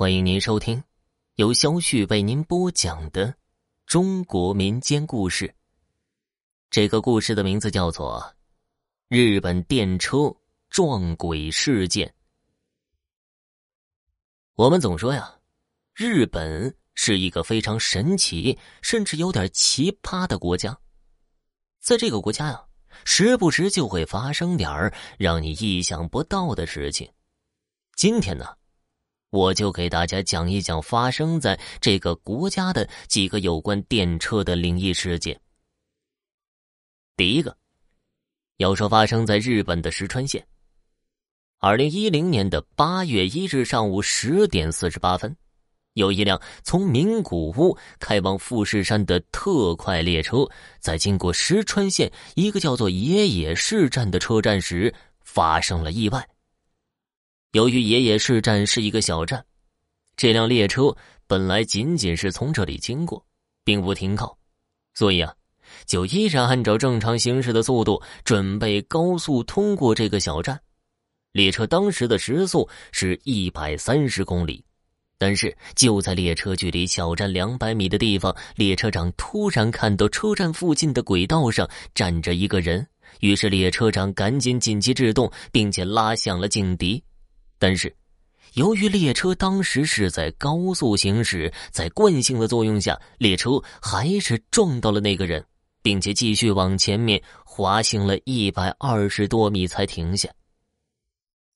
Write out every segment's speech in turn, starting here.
欢迎您收听由肖旭为您播讲的中国民间故事。这个故事的名字叫做《日本电车撞鬼事件》。我们总说呀，日本是一个非常神奇，甚至有点奇葩的国家。在这个国家呀，时不时就会发生点儿让你意想不到的事情。今天呢？我就给大家讲一讲发生在这个国家的几个有关电车的灵异事件。第一个，要说发生在日本的石川县。二零一零年的八月一日上午十点四十八分，有一辆从名古屋开往富士山的特快列车，在经过石川县一个叫做野野市站的车站时，发生了意外。由于爷爷市站是一个小站，这辆列车本来仅仅是从这里经过，并不停靠，所以啊，就依然按照正常行驶的速度准备高速通过这个小站。列车当时的时速是一百三十公里，但是就在列车距离小站两百米的地方，列车长突然看到车站附近的轨道上站着一个人，于是列车长赶紧紧急制动，并且拉响了警笛。但是，由于列车当时是在高速行驶，在惯性的作用下，列车还是撞到了那个人，并且继续往前面滑行了一百二十多米才停下。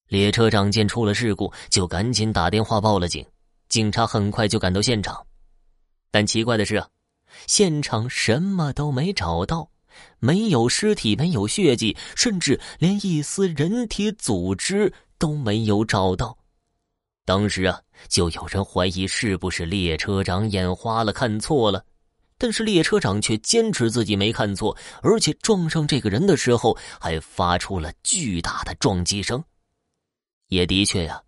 列车长见出了事故，就赶紧打电话报了警，警察很快就赶到现场。但奇怪的是啊，现场什么都没找到，没有尸体，没有血迹，甚至连一丝人体组织。都没有找到，当时啊，就有人怀疑是不是列车长眼花了，看错了。但是列车长却坚持自己没看错，而且撞上这个人的时候还发出了巨大的撞击声。也的确呀，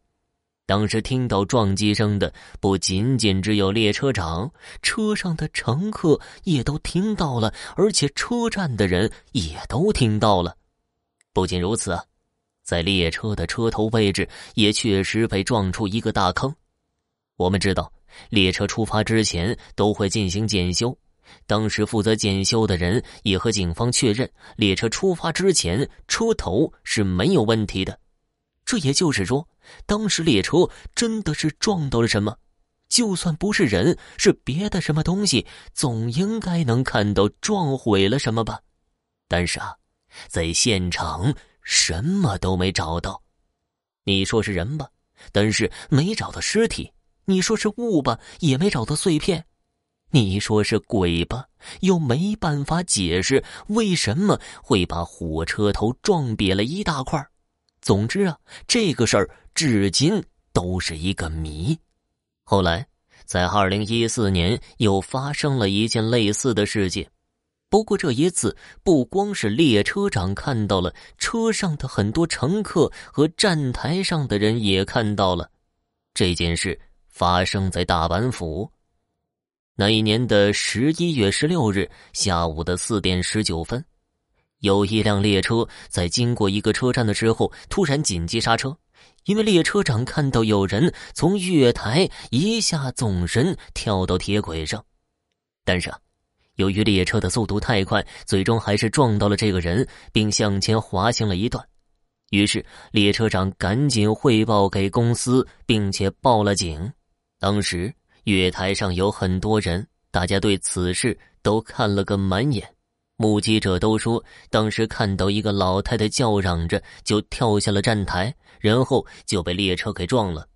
当时听到撞击声的不仅仅只有列车长，车上的乘客也都听到了，而且车站的人也都听到了。不仅如此啊。在列车的车头位置也确实被撞出一个大坑。我们知道，列车出发之前都会进行检修。当时负责检修的人也和警方确认，列车出发之前车头是没有问题的。这也就是说，当时列车真的是撞到了什么？就算不是人，是别的什么东西，总应该能看到撞毁了什么吧？但是啊，在现场。什么都没找到，你说是人吧？但是没找到尸体。你说是物吧？也没找到碎片。你说是鬼吧？又没办法解释为什么会把火车头撞瘪了一大块。总之啊，这个事儿至今都是一个谜。后来，在二零一四年又发生了一件类似的事件。不过这一次，不光是列车长看到了，车上的很多乘客和站台上的人也看到了。这件事发生在大阪府。那一年的十一月十六日下午的四点十九分，有一辆列车在经过一个车站的时候，突然紧急刹车，因为列车长看到有人从月台一下纵身跳到铁轨上，但是啊。由于列车的速度太快，最终还是撞到了这个人，并向前滑行了一段。于是列车长赶紧汇报给公司，并且报了警。当时月台上有很多人，大家对此事都看了个满眼。目击者都说，当时看到一个老太太叫嚷着就跳下了站台，然后就被列车给撞了。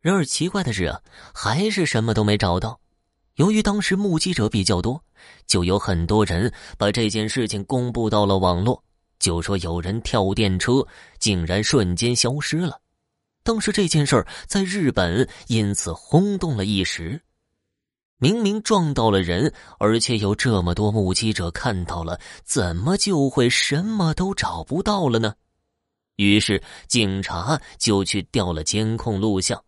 然而奇怪的是啊，还是什么都没找到。由于当时目击者比较多，就有很多人把这件事情公布到了网络，就说有人跳电车，竟然瞬间消失了。当时这件事儿在日本因此轰动了一时。明明撞到了人，而且有这么多目击者看到了，怎么就会什么都找不到了呢？于是警察就去调了监控录像。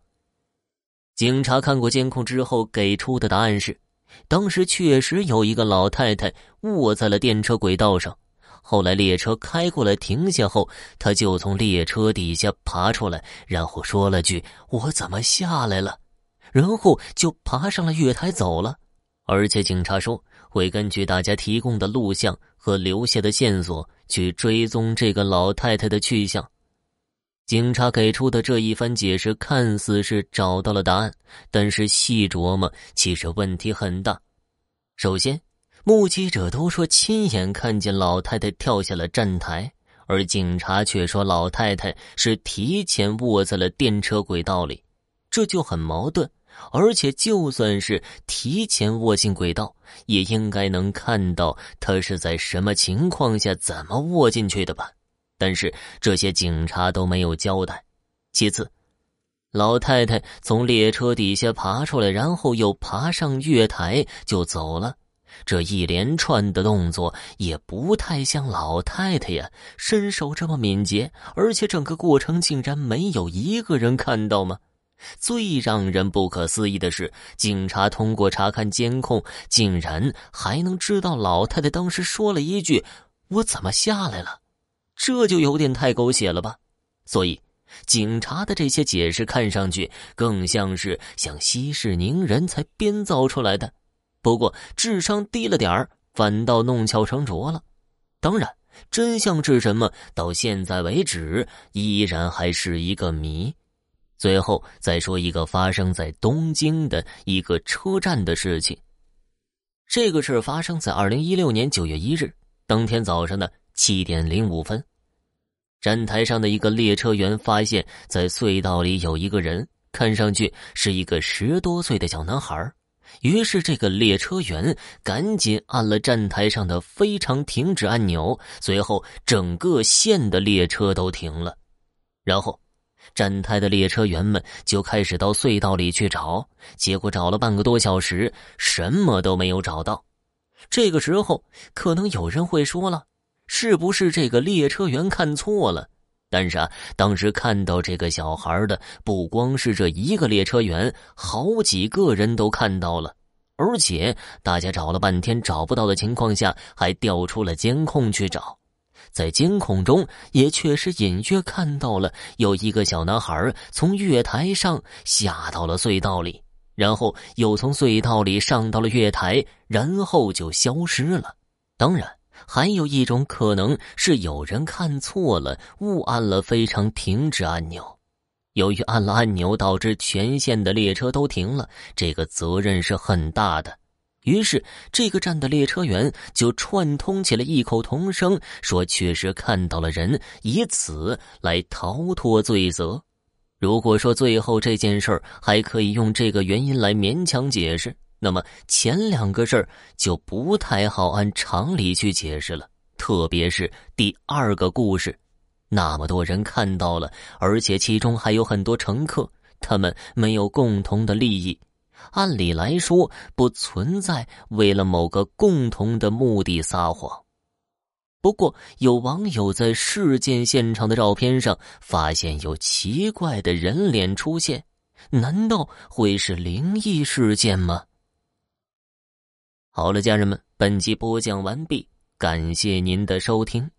警察看过监控之后，给出的答案是：当时确实有一个老太太卧在了电车轨道上。后来列车开过来停下后，她就从列车底下爬出来，然后说了句：“我怎么下来了？”然后就爬上了月台走了。而且警察说会根据大家提供的录像和留下的线索去追踪这个老太太的去向。警察给出的这一番解释看似是找到了答案，但是细琢磨，其实问题很大。首先，目击者都说亲眼看见老太太跳下了站台，而警察却说老太太是提前卧在了电车轨道里，这就很矛盾。而且，就算是提前卧进轨道，也应该能看到她是在什么情况下怎么卧进去的吧？但是这些警察都没有交代。其次，老太太从列车底下爬出来，然后又爬上月台就走了。这一连串的动作也不太像老太太呀，身手这么敏捷，而且整个过程竟然没有一个人看到吗？最让人不可思议的是，警察通过查看监控，竟然还能知道老太太当时说了一句：“我怎么下来了？”这就有点太狗血了吧？所以，警察的这些解释看上去更像是想息事宁人才编造出来的。不过，智商低了点儿，反倒弄巧成拙了。当然，真相是什么，到现在为止依然还是一个谜。最后再说一个发生在东京的一个车站的事情。这个事发生在二零一六年九月一日当天早上的七点零五分，站台上的一个列车员发现，在隧道里有一个人，看上去是一个十多岁的小男孩。于是，这个列车员赶紧按了站台上的非常停止按钮，随后整个线的列车都停了，然后。站台的列车员们就开始到隧道里去找，结果找了半个多小时，什么都没有找到。这个时候，可能有人会说了：“是不是这个列车员看错了？”但是啊，当时看到这个小孩的不光是这一个列车员，好几个人都看到了，而且大家找了半天找不到的情况下，还调出了监控去找。在监控中，也确实隐约看到了有一个小男孩从月台上下到了隧道里，然后又从隧道里上到了月台，然后就消失了。当然，还有一种可能是有人看错了，误按了非常停止按钮。由于按了按钮，导致全线的列车都停了，这个责任是很大的。于是，这个站的列车员就串通起了异口同声，说确实看到了人，以此来逃脱罪责。如果说最后这件事儿还可以用这个原因来勉强解释，那么前两个事儿就不太好按常理去解释了。特别是第二个故事，那么多人看到了，而且其中还有很多乘客，他们没有共同的利益。按理来说，不存在为了某个共同的目的撒谎。不过，有网友在事件现场的照片上发现有奇怪的人脸出现，难道会是灵异事件吗？好了，家人们，本集播讲完毕，感谢您的收听。